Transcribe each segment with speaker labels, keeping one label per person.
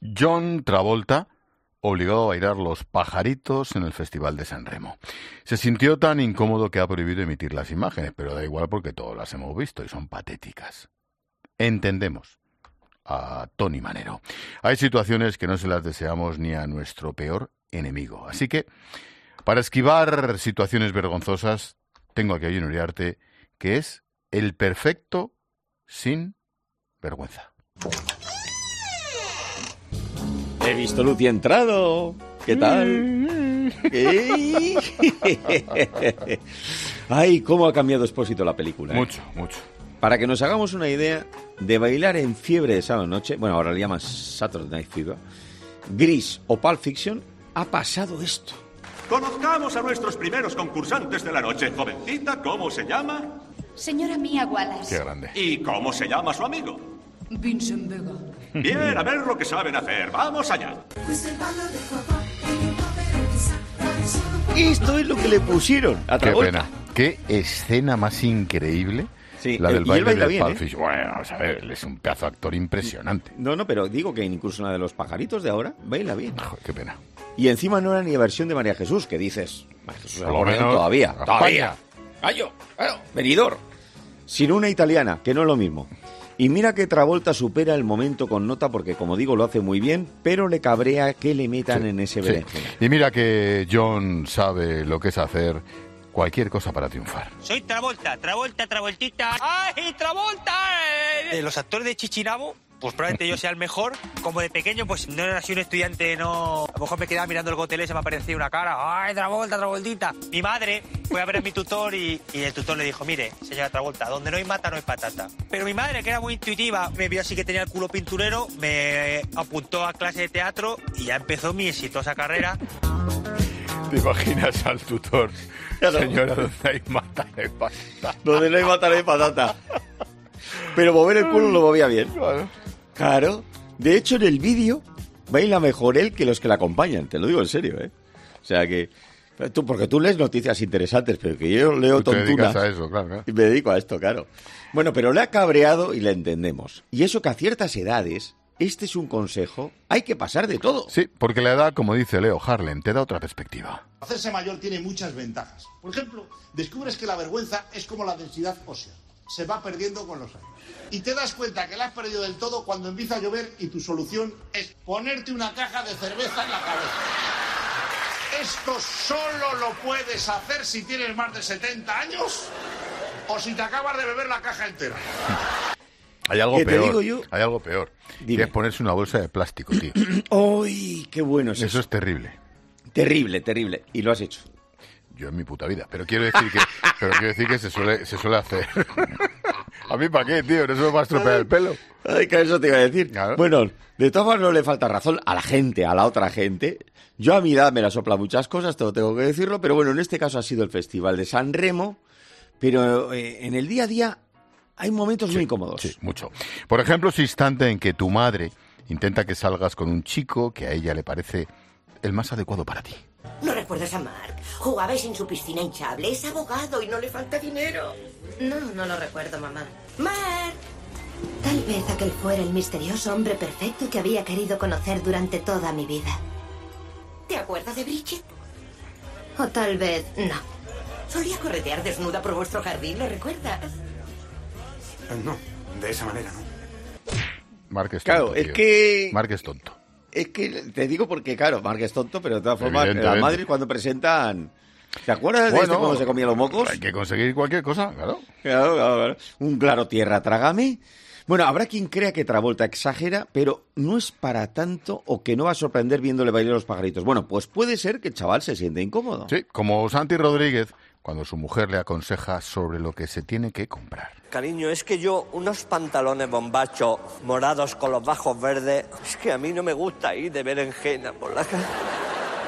Speaker 1: John Travolta obligado a bailar los pajaritos en el Festival de San Remo. Se sintió tan incómodo que ha prohibido emitir las imágenes, pero da igual porque todas las hemos visto y son patéticas. Entendemos a Tony Manero. Hay situaciones que no se las deseamos ni a nuestro peor enemigo. Así que, para esquivar situaciones vergonzosas, tengo aquí a Uriarte, que es el perfecto sin vergüenza.
Speaker 2: He visto Lucy entrado. ¿Qué tal? Ay, cómo ha cambiado Expósito la película. ¿eh?
Speaker 1: Mucho, mucho.
Speaker 2: Para que nos hagamos una idea de bailar en fiebre de sábado noche, bueno, ahora le llaman Saturday Night Fever, Gris o Pulp Fiction, ha pasado esto.
Speaker 3: Conozcamos a nuestros primeros concursantes de la noche. Jovencita, ¿cómo se llama?
Speaker 4: Señora Mía Wallace.
Speaker 1: Qué grande.
Speaker 3: ¿Y cómo se llama su amigo?
Speaker 4: Vincent Vega.
Speaker 3: Bien, a ver lo que saben hacer. Vamos allá.
Speaker 2: Esto es lo que le pusieron a
Speaker 1: Qué pena. Qué escena más increíble.
Speaker 2: Sí,
Speaker 1: la del
Speaker 2: él
Speaker 1: baile
Speaker 2: bien, ¿eh?
Speaker 1: Bueno, vamos a ver, él es un pedazo de actor impresionante.
Speaker 2: No, no, pero digo que incluso una de los pajaritos de ahora baila bien.
Speaker 1: Joder, qué pena.
Speaker 2: Y encima no era ni la versión de María Jesús, que dices, María Jesús
Speaker 1: Por lo menos,
Speaker 2: todavía, todavía. Gallo, venidor. Sino una italiana, que no es lo mismo. Y mira que Travolta supera el momento con nota porque, como digo, lo hace muy bien, pero le cabrea que le metan
Speaker 1: Sí,
Speaker 2: en ese
Speaker 1: sí.
Speaker 2: berenjena.
Speaker 1: Y mira que John sabe lo que es hacer cualquier cosa para triunfar.
Speaker 5: Soy Travolta, Travolta, Travoltita. ¡Ay, Travolta! Eh, los actores de Chichinabo, pues probablemente yo sea el mejor. Como de pequeño, pues no era así un estudiante, no. A lo mejor me quedaba mirando el gotelé y se me aparecía una cara. ¡Ay, Travolta, Travoltita! Mi madre fue a ver a mi tutor y, y el tutor le dijo: Mire, señora Travolta, donde no hay mata no hay patata. Pero mi madre, que era muy intuitiva, me vio así que tenía el culo pinturero, me apuntó a clase de teatro y ya empezó mi exitosa carrera.
Speaker 1: ¿Te imaginas al tutor?
Speaker 2: Claro.
Speaker 1: Señora, donde hay mata de pasta.
Speaker 2: Donde no hay matar de patata. Pero mover el culo lo movía bien.
Speaker 1: Claro.
Speaker 2: Claro. De hecho, en el vídeo baila mejor él que los que le acompañan. Te lo digo en serio, ¿eh? O sea que... Tú, porque tú lees noticias interesantes, pero que yo leo
Speaker 1: Tú te
Speaker 2: tontunas.
Speaker 1: a eso, claro, claro.
Speaker 2: Y me dedico a esto, claro. Bueno, pero le ha cabreado y le entendemos. Y eso que a ciertas edades, este es un consejo, hay que pasar de todo.
Speaker 1: Sí, porque la edad, como dice Leo Harlem, te da otra perspectiva.
Speaker 6: Hacerse mayor tiene muchas ventajas. Por ejemplo, descubres que la vergüenza es como la densidad ósea. Se va perdiendo con los años. Y te das cuenta que la has perdido del todo cuando empieza a llover y tu solución es ponerte una caja de cerveza en la cabeza. Esto solo lo puedes hacer si tienes más de 70 años o si te acabas de beber la caja entera.
Speaker 1: Hay algo
Speaker 2: ¿Qué te
Speaker 1: peor.
Speaker 2: digo yo?
Speaker 1: Hay algo peor.
Speaker 2: Dime.
Speaker 1: Que es ponerse una bolsa de plástico, tío.
Speaker 2: ¡Ay, qué bueno es
Speaker 1: Eso
Speaker 2: eso!
Speaker 1: es terrible.
Speaker 2: Terrible, terrible. Y lo has hecho.
Speaker 1: Yo en mi puta vida. Pero quiero decir que, pero quiero decir que se suele, se suele hacer. ¿A mí para qué, tío? No se me va a estropear el pelo.
Speaker 2: Ay, que eso te iba a decir.
Speaker 1: Claro.
Speaker 2: Bueno, de todas formas no le falta razón a la gente, a la otra gente. Yo a mi edad me la sopla muchas cosas, todo tengo que decirlo, pero bueno, en este caso ha sido el Festival de San Remo, pero eh, en el día a día hay momentos muy incómodos.
Speaker 1: Sí, mucho. Por ejemplo, ese instante en que tu madre intenta que salgas con un chico que a ella le parece el más adecuado para ti.
Speaker 7: ¿No recuerdas a Mark? Jugabais en su piscina hinchable. Es abogado y no le falta dinero.
Speaker 4: No, no lo recuerdo, mamá.
Speaker 7: Mark.
Speaker 4: Tal vez aquel fuera el misterioso hombre perfecto que había querido conocer durante toda mi vida.
Speaker 7: ¿Te acuerdas de Bridget?
Speaker 4: O tal vez no.
Speaker 7: Solía corretear desnuda por vuestro jardín, ¿lo recuerdas?
Speaker 8: No, de esa manera no.
Speaker 1: Mark es tonto.
Speaker 2: Claro, es
Speaker 1: tío.
Speaker 2: que-
Speaker 1: Mark es tonto.
Speaker 2: Es que te digo porque, claro, Mark es tonto, pero de todas formas, las
Speaker 1: Evidentemente.
Speaker 2: madres cuando presentan... ¿Te acuerdas de esto cuando se comía los mocos?
Speaker 1: Hay que conseguir cualquier cosa, claro.
Speaker 2: Claro, claro, claro. Un claro tierra, trágame. Bueno, habrá quien crea que Travolta exagera, pero no es para tanto o que no va a sorprender viéndole bailar los pajaritos. Bueno, pues puede ser que el chaval se siente incómodo.
Speaker 1: Sí, como Santi Rodríguez, cuando su mujer le aconseja sobre lo que se tiene que comprar.
Speaker 9: Cariño, es que yo unos pantalones bombachos morados con los bajos verdes, es que a mí no me gusta ir de berenjena por la calle.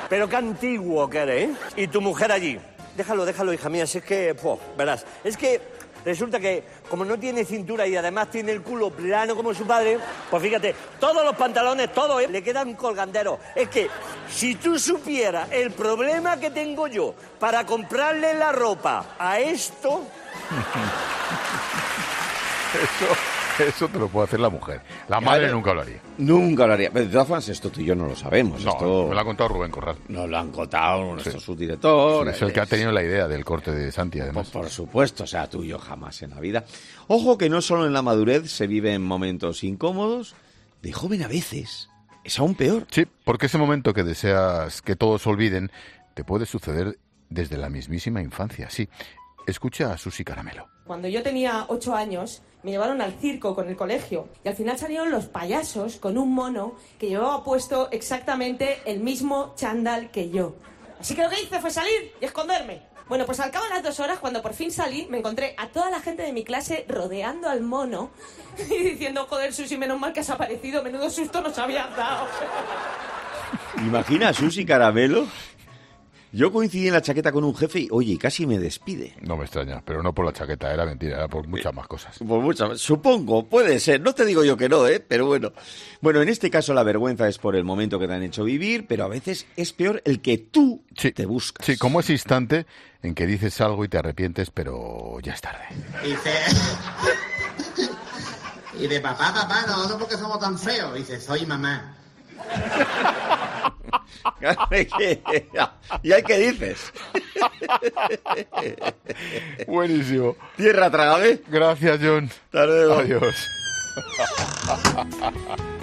Speaker 9: Pero qué antiguo que eres, ¿eh? Y tu mujer allí. Déjalo, déjalo, hija mía, si es que, po, verás, es que resulta que como no tiene cintura y además tiene el culo plano como su padre, pues fíjate, todos los pantalones, todos, ¿eh? le quedan colganderos. Es que si tú supieras el problema que tengo yo para comprarle la ropa a esto,
Speaker 1: Eso, Eso te lo puede hacer la mujer. La madre nunca lo haría.
Speaker 2: Nunca lo haría. Pero de todas formas, esto tú y yo no lo sabemos.
Speaker 1: No,
Speaker 2: esto
Speaker 1: me lo ha contado Rubén Corral.
Speaker 2: nos lo han contado nuestro subdirector.
Speaker 1: Sí, es el que ha tenido la idea del corte de Santi, además.
Speaker 2: Por, por supuesto, o sea, tú y yo jamás en la vida. Ojo que no solo en la madurez se viven momentos incómodos, de joven a veces es aún peor.
Speaker 1: Sí, porque ese momento que deseas que todos olviden te puede suceder desde la mismísima infancia. Sí, escucha a Susi Caramelo.
Speaker 10: Cuando yo tenía ocho años, me llevaron al circo con el colegio y al final salieron los payasos con un mono que llevaba puesto exactamente el mismo chándal que yo. Así que lo que hice fue salir y esconderme. Bueno, pues al cabo de las dos horas, cuando por fin salí, me encontré a toda la gente de mi clase rodeando al mono y diciendo, joder, Susi, menos mal que has aparecido, menudo susto nos habías dado.
Speaker 2: Imagina a Susi Caramelo. Yo coincidí en la chaqueta con un jefe y, oye, casi me despide.
Speaker 1: No me extraña, pero no por la chaqueta, era mentira, era por muchas más cosas.
Speaker 2: Por muchas, supongo, puede ser. No te digo yo que no, ¿eh? Pero bueno. Bueno, en este caso la vergüenza es por el momento que te han hecho vivir, pero a veces es peor el que tú te buscas.
Speaker 1: Sí, como ese instante en que dices algo y te arrepientes, pero ya es tarde.
Speaker 11: Y dice... y de papá, papá, no, no porque somos tan feos. Y dice, soy mamá.
Speaker 2: ¿Y hay qué dices?
Speaker 1: Buenísimo.
Speaker 2: Tierra, trágame.
Speaker 1: Gracias, John.
Speaker 2: Hasta luego.
Speaker 1: Adiós.